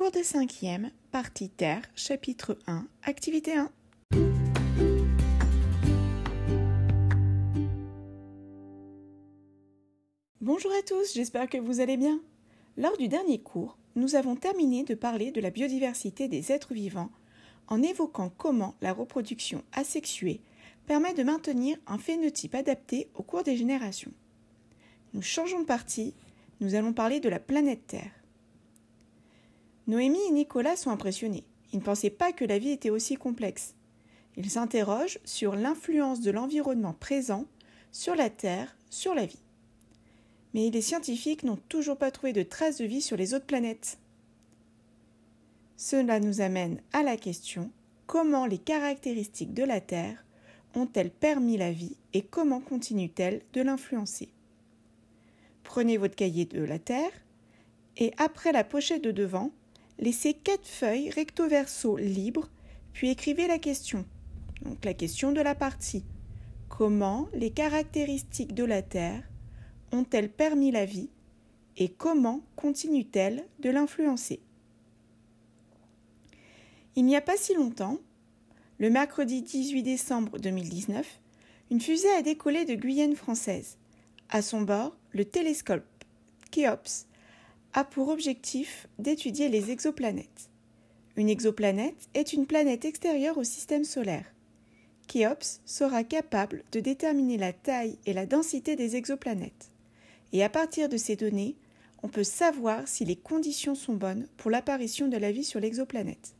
Cours de cinquième, partie Terre, chapitre 1, activité 1. Bonjour à tous, j'espère que vous allez bien. Lors du dernier cours, nous avons terminé de parler de la biodiversité des êtres vivants en évoquant comment la reproduction asexuée permet de maintenir un phénotype adapté au cours des générations. Nous changeons de partie, nous allons parler de la planète Terre. Noémie et Nicolas sont impressionnés. Ils ne pensaient pas que la vie était aussi complexe. Ils s'interrogent sur l'influence de l'environnement présent sur la Terre, sur la vie. Mais les scientifiques n'ont toujours pas trouvé de traces de vie sur les autres planètes. Cela nous amène à la question comment les caractéristiques de la Terre ont-elles permis la vie et comment continuent-elles de l'influencer? Prenez votre cahier de la Terre et après la pochette de devant, laissez quatre feuilles recto-verso libres, puis écrivez la question. Donc la question de la partie. Comment les caractéristiques de la Terre ont-elles permis la vie et comment continuent-elles de l'influencer? Il n'y a pas si longtemps, le mercredi 18 décembre 2019, une fusée a décollé de Guyane française. À son bord, le télescope Kéops a pour objectif d'étudier les exoplanètes. Une exoplanète est une planète extérieure au système solaire. Kéops sera capable de déterminer la taille et la densité des exoplanètes. Et à partir de ces données, on peut savoir si les conditions sont bonnes pour l'apparition de la vie sur l'exoplanète.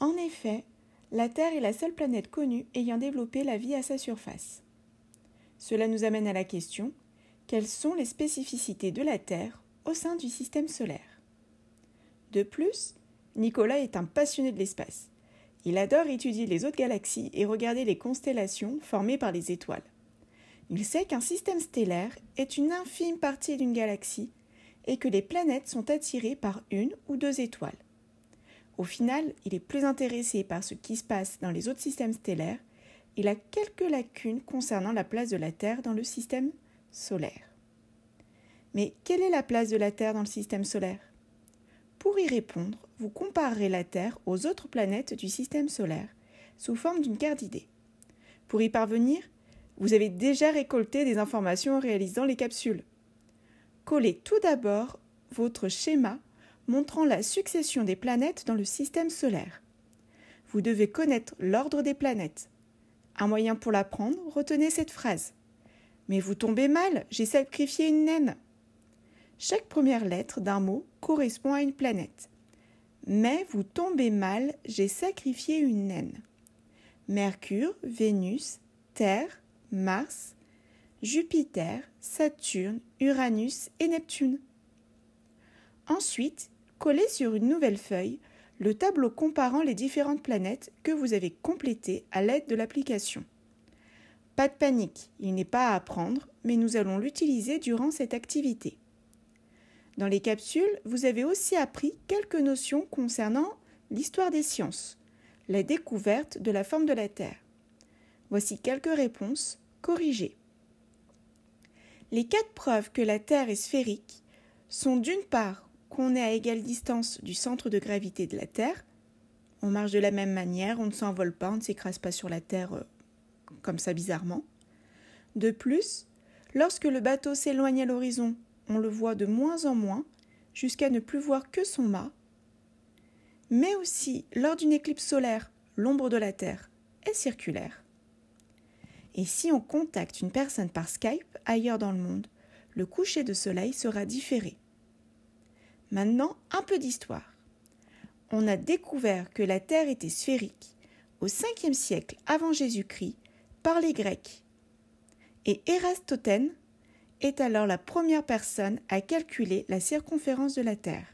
En effet, la Terre est la seule planète connue ayant développé la vie à sa surface. Cela nous amène à la question quelles sont les spécificités de la Terre au sein du système solaire. De plus, Nicolas est un passionné de l'espace. Il adore étudier les autres galaxies et regarder les constellations formées par les étoiles. Il sait qu'un système stellaire est une infime partie d'une galaxie et que les planètes sont attirées par une ou deux étoiles. Au final, il est plus intéressé par ce qui se passe dans les autres systèmes stellaires. Il a quelques lacunes concernant la place de la Terre dans le système solaire. Mais quelle est la place de la Terre dans le système solaire? Pour y répondre, vous comparerez la Terre aux autres planètes du système solaire sous forme d'une carte d'idées. Pour y parvenir, vous avez déjà récolté des informations en réalisant les capsules. Collez tout d'abord votre schéma montrant la succession des planètes dans le système solaire. Vous devez connaître l'ordre des planètes. Un moyen pour l'apprendre, retenez cette phrase. Mais vous tombez mal, j'ai sacrifié une naine. Chaque première lettre d'un mot correspond à une planète. Mais vous tombez mal, j'ai sacrifié une naine. Mercure, Vénus, Terre, Mars, Jupiter, Saturne, Uranus et Neptune. Ensuite, collez sur une nouvelle feuille le tableau comparant les différentes planètes que vous avez complété à l'aide de l'application. Pas de panique, il n'est pas à apprendre, mais nous allons l'utiliser durant cette activité. Dans les capsules, vous avez aussi appris quelques notions concernant l'histoire des sciences, la découverte de la forme de la Terre. Voici quelques réponses corrigées. Les quatre preuves que la Terre est sphérique sont d'une part qu'on est à égale distance du centre de gravité de la Terre, on marche de la même manière, on ne s'envole pas, on ne s'écrase pas sur la Terre euh, comme ça bizarrement. De plus, lorsque le bateau s'éloigne à l'horizon on le voit de moins en moins, jusqu'à ne plus voir que son mât. Mais aussi, lors d'une éclipse solaire, l'ombre de la Terre est circulaire. Et si on contacte une personne par Skype ailleurs dans le monde, le coucher de soleil sera différé. Maintenant, un peu d'histoire. On a découvert que la Terre était sphérique au 5e siècle avant Jésus-Christ par les Grecs. Et est alors la première personne à calculer la circonférence de la Terre.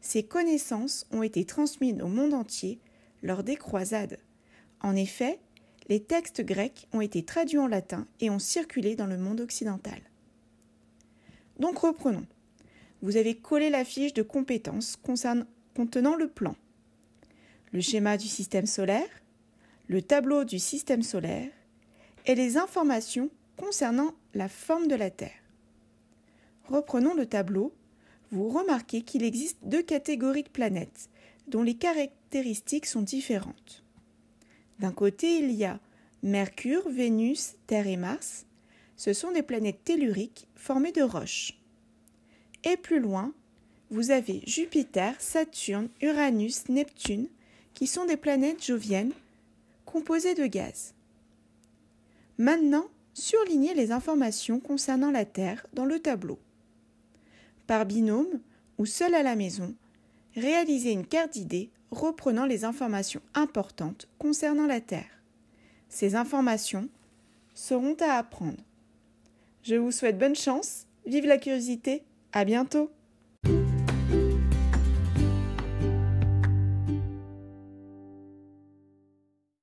Ces connaissances ont été transmises au monde entier lors des croisades. En effet, les textes grecs ont été traduits en latin et ont circulé dans le monde occidental. Donc reprenons. Vous avez collé la fiche de compétences contenant le plan, le schéma du système solaire, le tableau du système solaire et les informations concernant la forme de la Terre. Reprenons le tableau. vous remarquez qu'il existe deux catégories de planètes dont les caractéristiques sont différentes. D'un côté, il y a Mercure, Vénus, Terre et Mars. Ce sont des planètes telluriques formées de roches. Et plus loin, vous avez Jupiter, Saturne, Uranus, Neptune, qui sont des planètes joviennes composées de gaz. Maintenant, surlignez les informations concernant la Terre dans le tableau. Par binôme ou seul à la maison, réalisez une carte d'idées reprenant les informations importantes concernant la Terre. Ces informations seront à apprendre. Je vous souhaite bonne chance, vive la curiosité, à bientôt